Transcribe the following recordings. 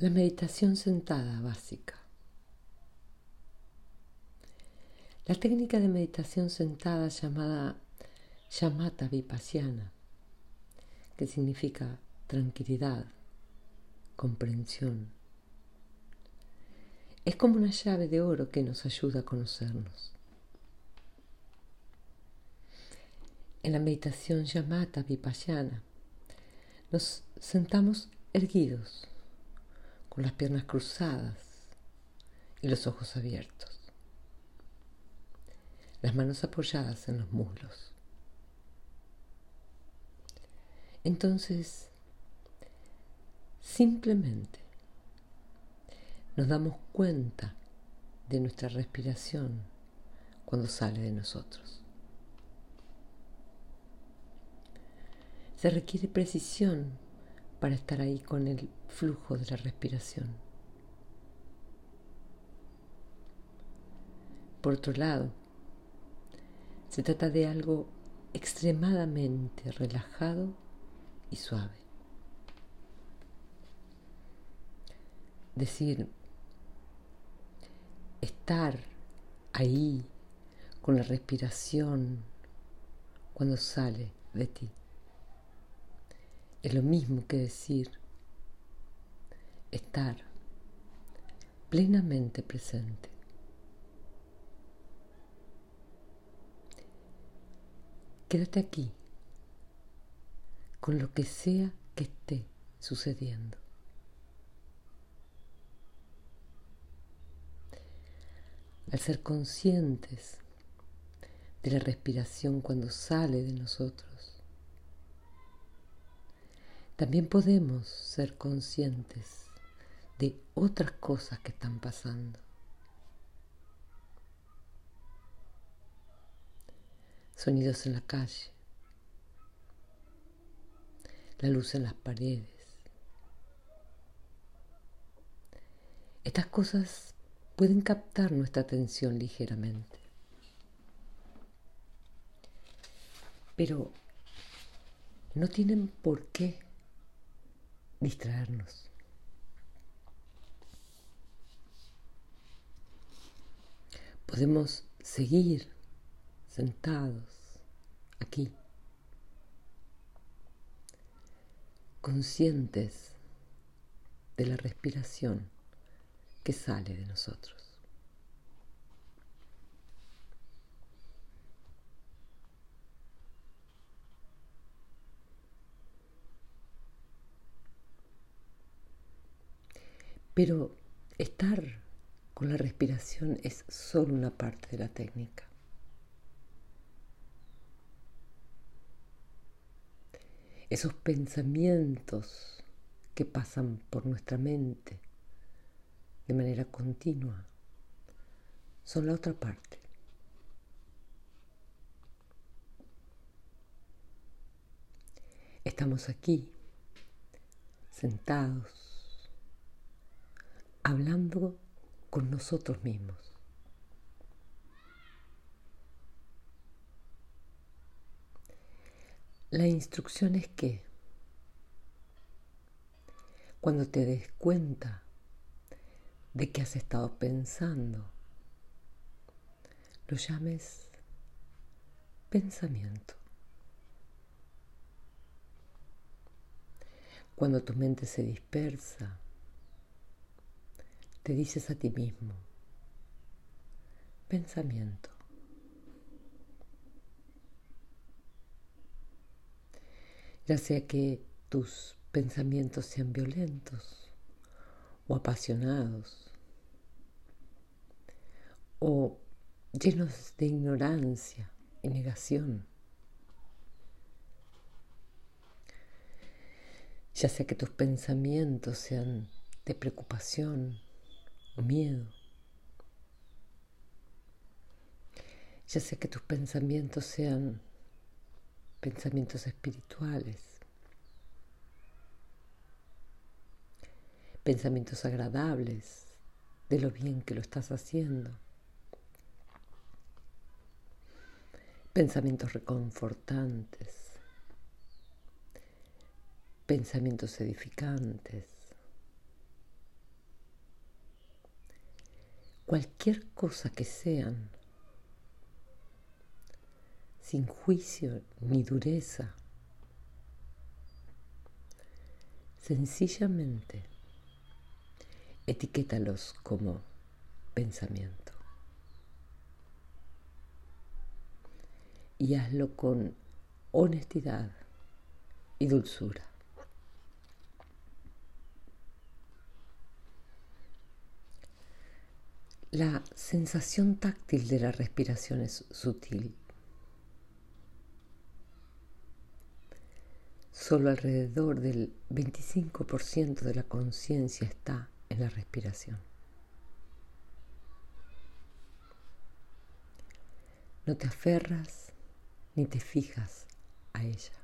La meditación sentada básica. La técnica de meditación sentada llamada Yamata Vipassana, que significa tranquilidad, comprensión, es como una llave de oro que nos ayuda a conocernos. En la meditación Yamata Vipassana nos sentamos erguidos con las piernas cruzadas y los ojos abiertos, las manos apoyadas en los muslos. Entonces, simplemente nos damos cuenta de nuestra respiración cuando sale de nosotros. Se requiere precisión para estar ahí con el flujo de la respiración. Por otro lado, se trata de algo extremadamente relajado y suave. Decir, estar ahí con la respiración cuando sale de ti. Es lo mismo que decir estar plenamente presente. Quédate aquí con lo que sea que esté sucediendo. Al ser conscientes de la respiración cuando sale de nosotros, también podemos ser conscientes de otras cosas que están pasando. Sonidos en la calle, la luz en las paredes. Estas cosas pueden captar nuestra atención ligeramente. Pero no tienen por qué distraernos. Podemos seguir sentados aquí, conscientes de la respiración que sale de nosotros. Pero estar con la respiración es solo una parte de la técnica. Esos pensamientos que pasan por nuestra mente de manera continua son la otra parte. Estamos aquí, sentados, hablando con nosotros mismos. La instrucción es que cuando te des cuenta de que has estado pensando, lo llames pensamiento. Cuando tu mente se dispersa, te dices a ti mismo, pensamiento. Ya sea que tus pensamientos sean violentos o apasionados o llenos de ignorancia y negación. Ya sea que tus pensamientos sean de preocupación, miedo. Ya sea que tus pensamientos sean pensamientos espirituales, pensamientos agradables de lo bien que lo estás haciendo, pensamientos reconfortantes, pensamientos edificantes cualquier cosa que sean, sin juicio ni dureza, sencillamente etiquétalos como pensamiento. Y hazlo con honestidad y dulzura. La sensación táctil de la respiración es sutil. Solo alrededor del 25% de la conciencia está en la respiración. No te aferras ni te fijas a ella.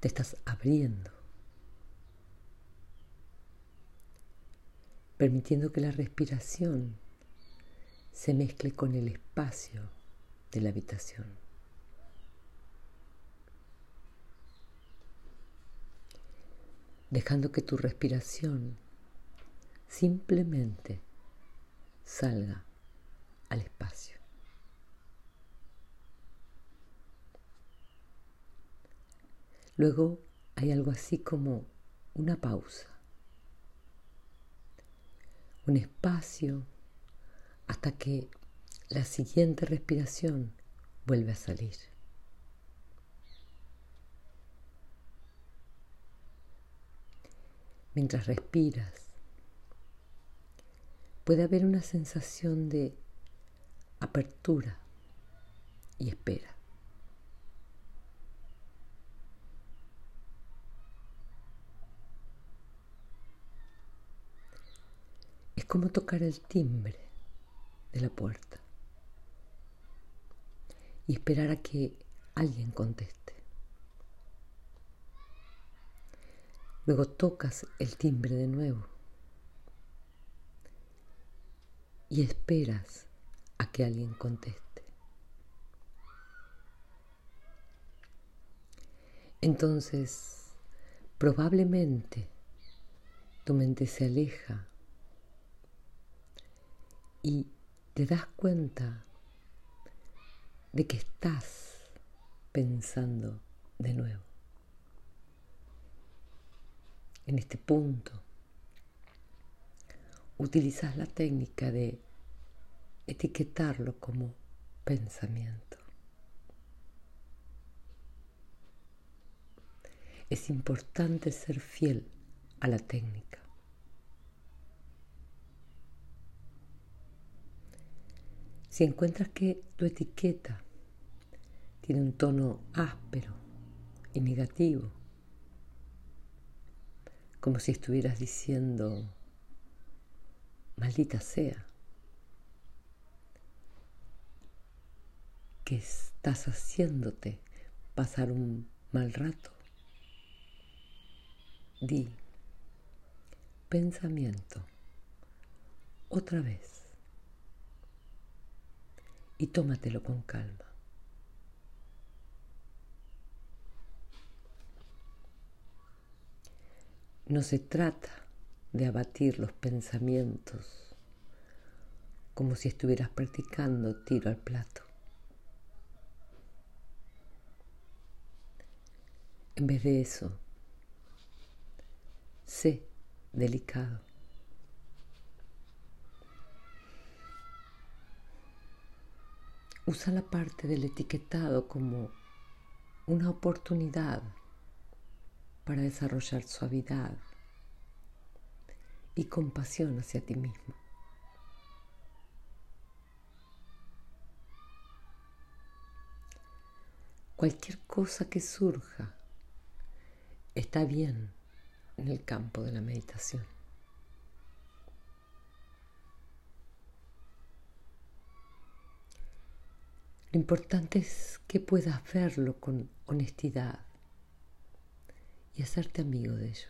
Te estás abriendo, permitiendo que la respiración se mezcle con el espacio de la habitación. Dejando que tu respiración simplemente salga al espacio. Luego hay algo así como una pausa, un espacio hasta que la siguiente respiración vuelve a salir. Mientras respiras, puede haber una sensación de apertura y espera. Es como tocar el timbre de la puerta y esperar a que alguien conteste. Luego tocas el timbre de nuevo y esperas a que alguien conteste. Entonces, probablemente tu mente se aleja y te das cuenta de que estás pensando de nuevo. En este punto, utilizas la técnica de etiquetarlo como pensamiento. Es importante ser fiel a la técnica. Si encuentras que tu etiqueta tiene un tono áspero y negativo, como si estuvieras diciendo, maldita sea, que estás haciéndote pasar un mal rato. Di, pensamiento, otra vez y tómatelo con calma. No se trata de abatir los pensamientos como si estuvieras practicando tiro al plato. En vez de eso, sé delicado. Usa la parte del etiquetado como una oportunidad para desarrollar suavidad y compasión hacia ti mismo. Cualquier cosa que surja está bien en el campo de la meditación. Lo importante es que puedas verlo con honestidad y hacerte amigo de ello.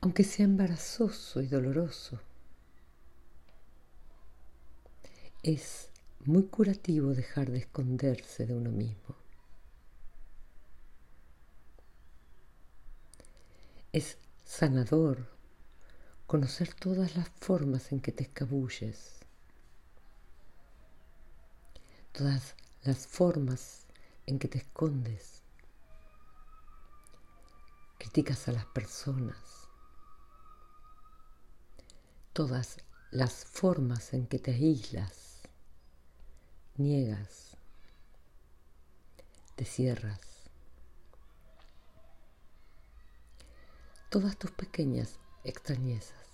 Aunque sea embarazoso y doloroso, es muy curativo dejar de esconderse de uno mismo. Es sanador conocer todas las formas en que te escabulles, todas las formas en que te escondes, criticas a las personas, todas las formas en que te aíslas, niegas, te cierras. Todas tus pequeñas extrañezas.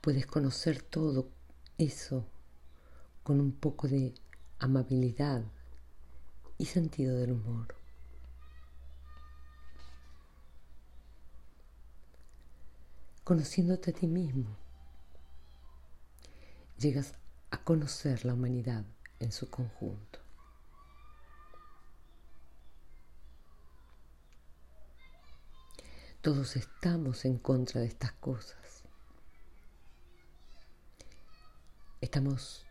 Puedes conocer todo eso con un poco de amabilidad y sentido del humor. Conociéndote a ti mismo, llegas a conocer la humanidad en su conjunto. Todos estamos en contra de estas cosas. Estamos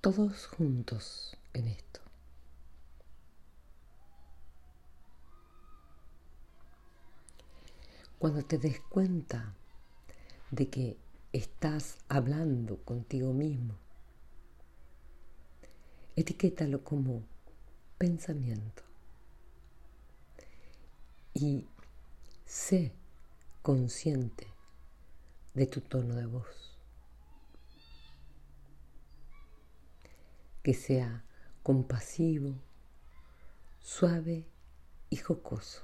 todos juntos en esto. Cuando te des cuenta de que estás hablando contigo mismo, etiquétalo como pensamiento y sé consciente de tu tono de voz. Que sea compasivo, suave y jocoso.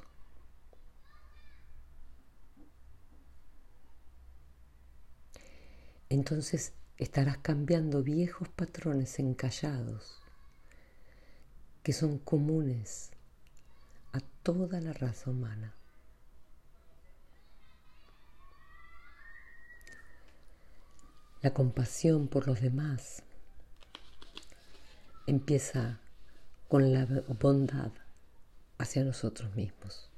Entonces estarás cambiando viejos patrones encallados que son comunes a toda la raza humana. La compasión por los demás empieza con la bondad hacia nosotros mismos.